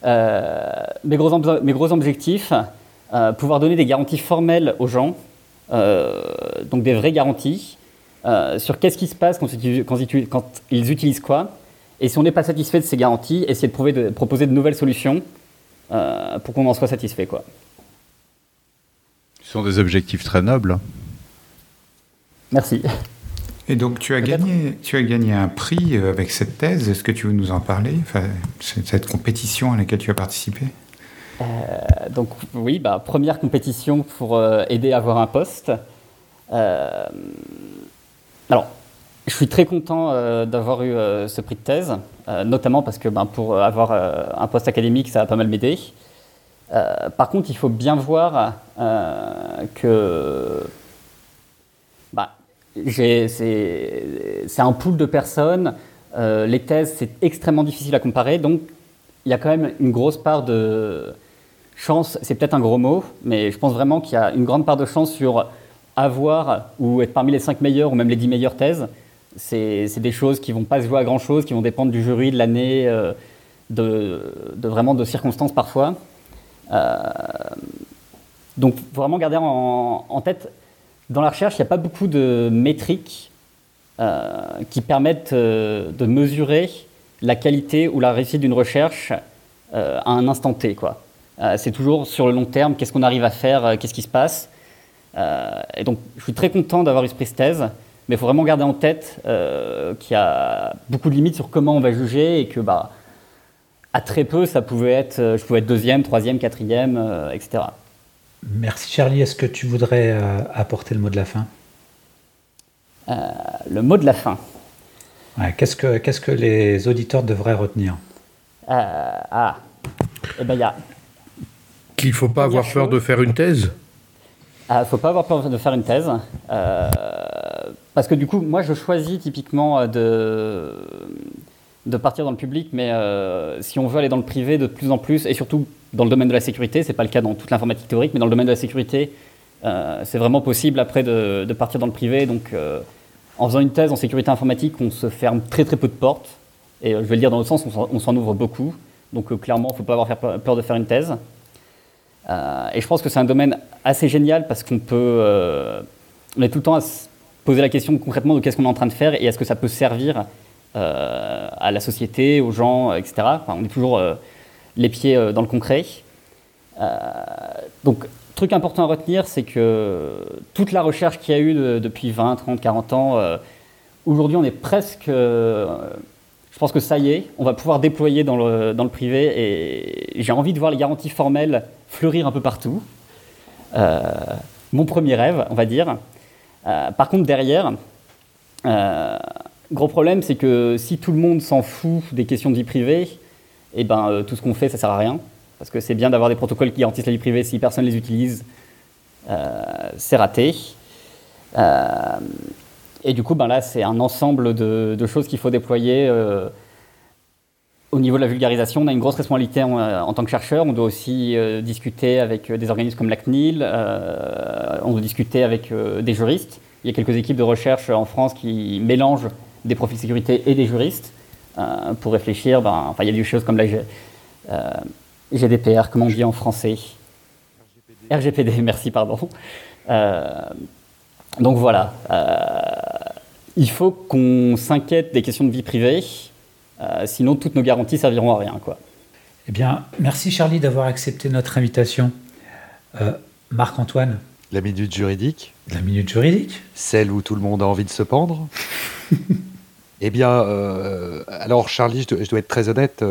Mes, gros mes, gros objectifs, pouvoir donner des garanties formelles aux gens, donc des vraies garanties, euh, sur qu'est-ce qui se passe quand, ils utilisent quoi. Et si on n'est pas satisfait de ces garanties, essayer de, proposer de nouvelles solutions euh, pour qu'on en soit satisfait. Quoi. Ce sont des objectifs très nobles. Merci. Et donc tu as, gagné, tu as gagné un prix euh, avec cette thèse. Est-ce que tu veux nous en parler enfin, Cette compétition à laquelle tu as participé? Donc oui, bah, première compétition pour aider à avoir un poste. Alors, je suis très content euh, d'avoir eu euh, ce prix de thèse, euh, notamment parce que ben, pour avoir un poste académique, ça a pas mal m'aider. par contre, il faut bien voir que c'est un pool de personnes. les thèses, c'est extrêmement difficile à comparer. Donc, il y a quand même une grosse part de chance. C'est peut-être un gros mot, mais je pense vraiment qu'il y a une grande part de chance sur avoir ou être parmi les 5 meilleures ou même les 10 meilleures thèses, c'est des choses qui vont pas se jouer à grand-chose, qui vont dépendre du jury, de l'année, euh, de, vraiment de circonstances parfois. Euh, donc, faut vraiment garder en, tête, dans la recherche, il n'y a pas beaucoup de métriques euh, qui permettent de mesurer la qualité ou la réussite d'une recherche à un instant T. c'est toujours sur le long terme, qu'est-ce qu'on arrive à faire, qu'est-ce qui se passe. Euh, et donc, je suis très content d'avoir eu ce thèse, mais il faut vraiment garder en tête euh, qu'il y a beaucoup de limites sur comment on va juger et que, bah, à très peu, ça pouvait être, euh, je pouvais être deuxième, troisième, quatrième, etc. Merci Charlie. Est-ce que tu voudrais apporter le mot de la fin? Le mot de la fin. qu'est-ce, que, qu'est-ce que les auditeurs devraient retenir? Ah, eh ben, il y a qu'il ne faut pas avoir peur de faire une thèse? Il ne faut pas avoir peur de faire une thèse. Euh, parce que du coup, moi, je choisis typiquement euh, de, de partir dans le public, mais euh, si on veut aller dans le privé de plus en plus, et surtout dans le domaine de la sécurité, ce n'est pas le cas dans toute l'informatique théorique, mais dans le domaine de la sécurité, c'est vraiment possible après de, partir dans le privé. Donc, en faisant une thèse en sécurité informatique, on se ferme très très peu de portes. Et je vais le dire dans le sens, on s'en ouvre beaucoup. Donc, clairement, il ne faut pas avoir peur de faire une thèse. Euh, et je pense que c'est un domaine assez génial parce qu'on peut. Euh, on est tout le temps à se poser la question concrètement de qu'est-ce qu'on est en train de faire et est-ce que ça peut servir euh, à la société, aux gens, etc. on est toujours les pieds dans le concret. donc, truc important à retenir, c'est que toute la recherche qu'il y a eu depuis 20, 30, 40 ans, aujourd'hui, on est presque je pense que ça y est, on va pouvoir déployer dans le, privé et j'ai envie de voir les garanties formelles fleurir un peu partout. Euh, mon premier rêve, on va dire. Euh, par contre, derrière, euh, gros problème, c'est que si tout le monde s'en fout des questions de vie privée, et eh ben, tout ce qu'on fait, ça sert à rien. Parce que c'est bien d'avoir des protocoles qui garantissent la vie privée, si personne ne les utilise, c'est raté. et du coup, ben là, c'est un ensemble de, choses qu'il faut déployer au niveau de la vulgarisation, on a une grosse responsabilité en, euh, tant que chercheur. On doit aussi euh, discuter avec euh, des organismes comme la CNIL, on doit discuter avec des juristes. Il y a quelques équipes de recherche en France qui mélangent des profils de sécurité et des juristes pour réfléchir. Ben, enfin, il y a des choses comme la GDPR, comment on dit en français RGPD, RGPD merci, pardon. donc voilà. il faut qu'on s'inquiète des questions de vie privée euh, sinon, toutes nos garanties serviront à rien. Quoi. Eh bien, merci Charlie d'avoir accepté notre invitation. Euh, Marc-Antoine La minute juridique La minute juridique Celle où tout le monde a envie de se pendre Eh bien, euh, alors Charlie, je dois, être très honnête,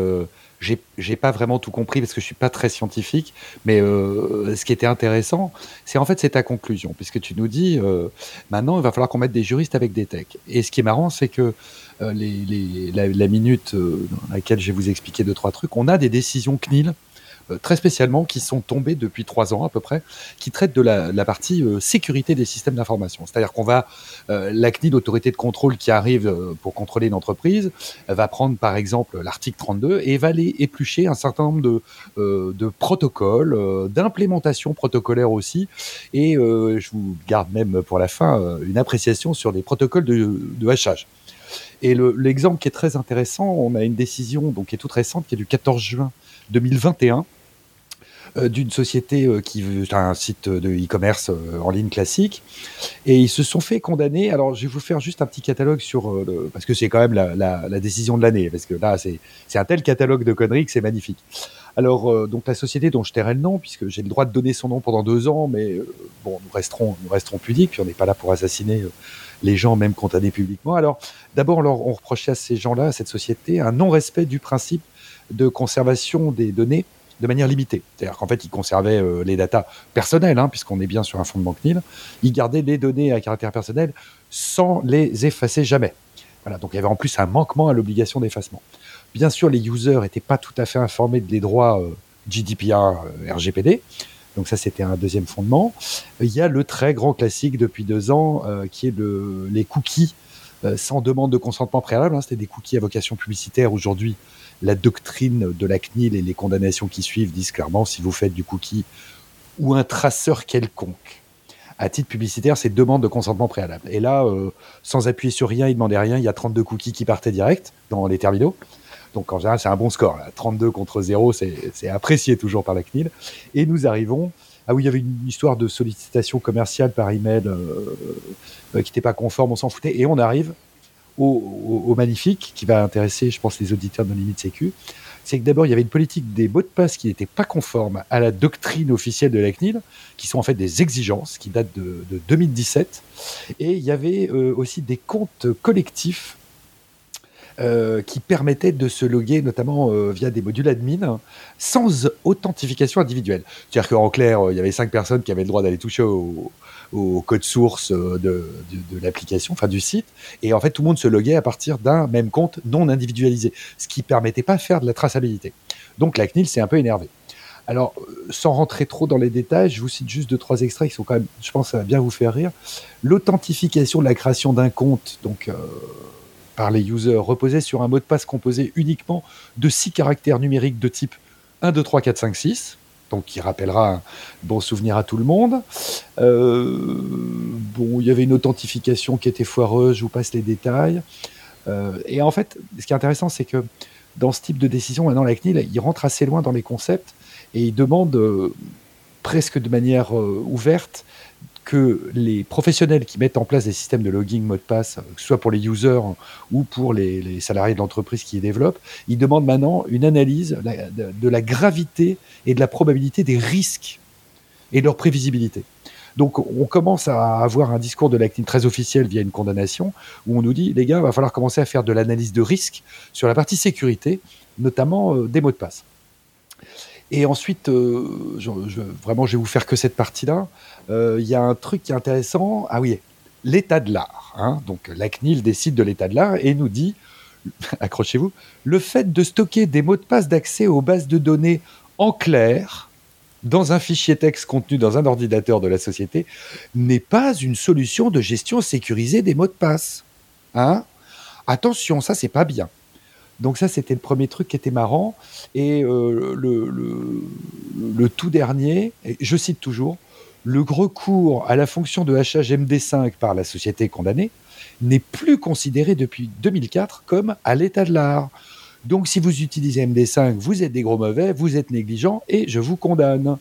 j'ai pas vraiment tout compris parce que je suis pas très scientifique, mais ce qui était intéressant, c'est en fait c'est ta conclusion, puisque tu nous dis maintenant il va falloir qu'on mette des juristes avec des techs. Et ce qui est marrant, c'est que euh, les, la, minute euh, dans laquelle je vais vous expliquer deux, trois trucs, on a des décisions CNIL euh, très spécialement qui sont tombées depuis trois ans à peu près, qui traitent de la, partie sécurité des systèmes d'information. C'est-à-dire qu'on va, la CNIL, l'autorité de contrôle qui arrive pour contrôler une entreprise, va prendre par exemple l'article 32 et va aller éplucher un certain nombre de, de protocoles, d'implémentation protocolaire aussi, et je vous garde même pour la fin une appréciation sur des protocoles de, de hachage. Et l'exemple qui est très intéressant, on a une décision donc, qui est toute récente, qui est du 14 juin 2021, euh, d'une société euh, qui veut un site de e-commerce euh, en ligne classique. Et ils se sont fait condamner. Alors je vais vous faire juste un petit catalogue sur le, parce que c'est quand même la décision de l'année parce que là c'est un tel catalogue de conneries que c'est magnifique. Alors donc la société dont je tairai le nom puisque j'ai le droit de donner son nom pendant deux ans mais bon nous resterons nous resterons pudiques puis on n'est pas là pour assassiner les gens même condamnés publiquement. Alors, d'abord, on reprochait à ces gens-là, à cette société, un non-respect du principe de conservation des données de manière limitée. C'est-à-dire qu'en fait, ils conservaient euh, les datas personnelles, hein, puisqu'on est bien sur un fondement CNIL. Ils gardaient les données à caractère personnel sans les effacer jamais. Voilà, donc il y avait en plus un manquement à l'obligation d'effacement. Bien sûr, les users n'étaient pas tout à fait informés des droits euh, GDPR, euh, RGPD. Donc ça, c'était un deuxième fondement. Il y a le très grand classique depuis deux ans, qui est le, les cookies sans demande de consentement préalable. Hein. C'était des cookies à vocation publicitaire. Aujourd'hui, la doctrine de la CNIL et les condamnations qui suivent disent clairement, si vous faites du cookie ou un traceur quelconque, à titre publicitaire, c'est demande de consentement préalable. Et là, euh, sans appuyer sur rien, il demandait rien, il y a 32 cookies qui partaient direct dans les terminaux. Donc en général, c'est un bon score. 32 contre 0, c'est apprécié toujours par la CNIL. Et nous arrivons. Ah oui, il y avait une histoire de sollicitation commerciale par email euh, euh, qui n'était pas conforme, on s'en foutait. Et on arrive au, magnifique qui va intéresser, je pense, les auditeurs de Limite Sécu. C'est que d'abord, il y avait une politique des mots de passe qui n'était pas conforme à la doctrine officielle de la CNIL, qui sont en fait des exigences qui datent de, 2017. Et il y avait euh, aussi des comptes collectifs euh, qui permettait de se loguer notamment euh, via des modules admin sans authentification individuelle. C'est-à-dire qu'en clair, il y avait cinq personnes qui avaient le droit d'aller toucher au, code source de, de, l'application, enfin du site, et en fait tout le monde se loguait à partir d'un même compte non individualisé, ce qui permettait pas de faire de la traçabilité. Donc la CNIL s'est un peu énervée. Alors, sans rentrer trop dans les détails, je vous cite juste deux, trois extraits qui sont quand même, je pense, ça va bien vous faire rire. L'authentification de la création d'un compte, donc euh, par les users, reposait sur un mot de passe composé uniquement de six caractères numériques de type 1, 2, 3, 4, 5, 6 donc qui rappellera un bon souvenir à tout le monde. Euh, bon, il y avait une authentification qui était foireuse, je vous passe les détails. Euh, et en fait, ce qui est intéressant, c'est que dans ce type de décision, maintenant la CNIL, il rentre assez loin dans les concepts et il demande euh, presque de manière ouverte que les professionnels qui mettent en place des systèmes de logging mot de passe, que ce soit pour les users ou pour les, salariés de l'entreprise qui les développent, ils demandent maintenant une analyse de, la gravité et de la probabilité des risques et de leur prévisibilité. Donc on commence à avoir un discours de l'acting très officiel via une condamnation où on nous dit les gars, il va falloir commencer à faire de l'analyse de risque sur la partie sécurité, notamment euh, des mots de passe. Et ensuite, euh, je, vraiment, je vais vous faire que cette partie-là. Euh, il y a un truc qui est intéressant. Ah oui, l'état de l'art. Hein. Donc, la CNIL décide de l'état de l'art et nous dit, accrochez-vous, le fait de stocker des mots de passe d'accès aux bases de données en clair dans un fichier texte contenu dans un ordinateur de la société n'est pas une solution de gestion sécurisée des mots de passe. Hein Attention, ça c'est pas bien. Donc ça, c'était le premier truc qui était marrant. Et euh, le, tout dernier, je cite toujours, le recours à la fonction de hachage MD5 par la société condamnée n'est plus considéré depuis 2004 comme à l'état de l'art. Donc si vous utilisez MD5, vous êtes des gros mauvais, vous êtes négligent et je vous condamne.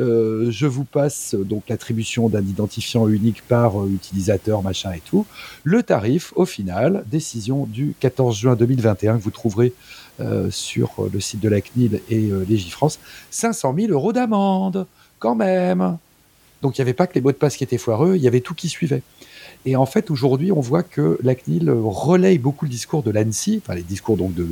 Euh, je vous passe donc l'attribution d'un identifiant unique par euh, utilisateur, machin et tout. Le tarif, au final, décision du 14 juin 2021 que vous trouverez euh, sur le site de la CNIL et Légifrance, 500 000 euros d'amende, quand même. Donc il n'y avait pas que les mots de passe qui étaient foireux, il y avait tout qui suivait. Et en fait, aujourd'hui, on voit que la CNIL relaye beaucoup le discours de l'ANSI, enfin les discours donc de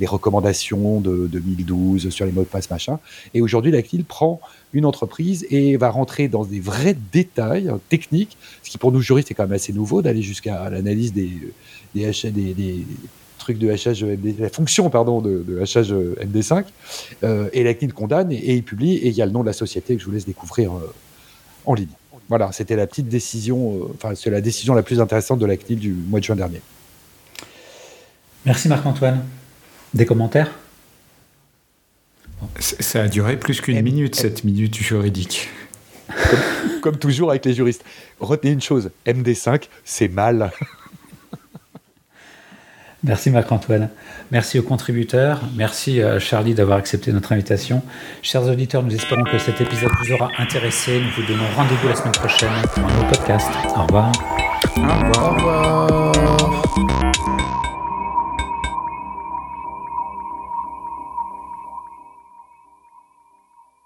les recommandations de 2012 sur les mots de passe machin. Et aujourd'hui, la CNIL prend une entreprise et va rentrer dans des vrais détails techniques, ce qui pour nous juristes est quand même assez nouveau d'aller jusqu'à l'analyse des, des, des, trucs de MD, la fonction pardon de, de hachage MD5. Euh, et la CNIL condamne et, il publie et il y a le nom de la société que je vous laisse découvrir euh, en ligne. Voilà, c'était la petite décision, euh, enfin, c'est la décision la plus intéressante de la CNIL du mois de juin dernier. Merci Marc-Antoine. Des commentaires? Ça a duré plus qu'une minute, cette minute juridique. Comme, comme, toujours avec les juristes. Retenez une chose, MD5, c'est mal. Merci Marc-Antoine. Merci aux contributeurs. Merci euh, Charlie d'avoir accepté notre invitation. Chers auditeurs, nous espérons que cet épisode vous aura intéressé. Nous vous donnons rendez-vous la semaine prochaine pour un nouveau podcast. Au revoir. Au revoir. Au revoir.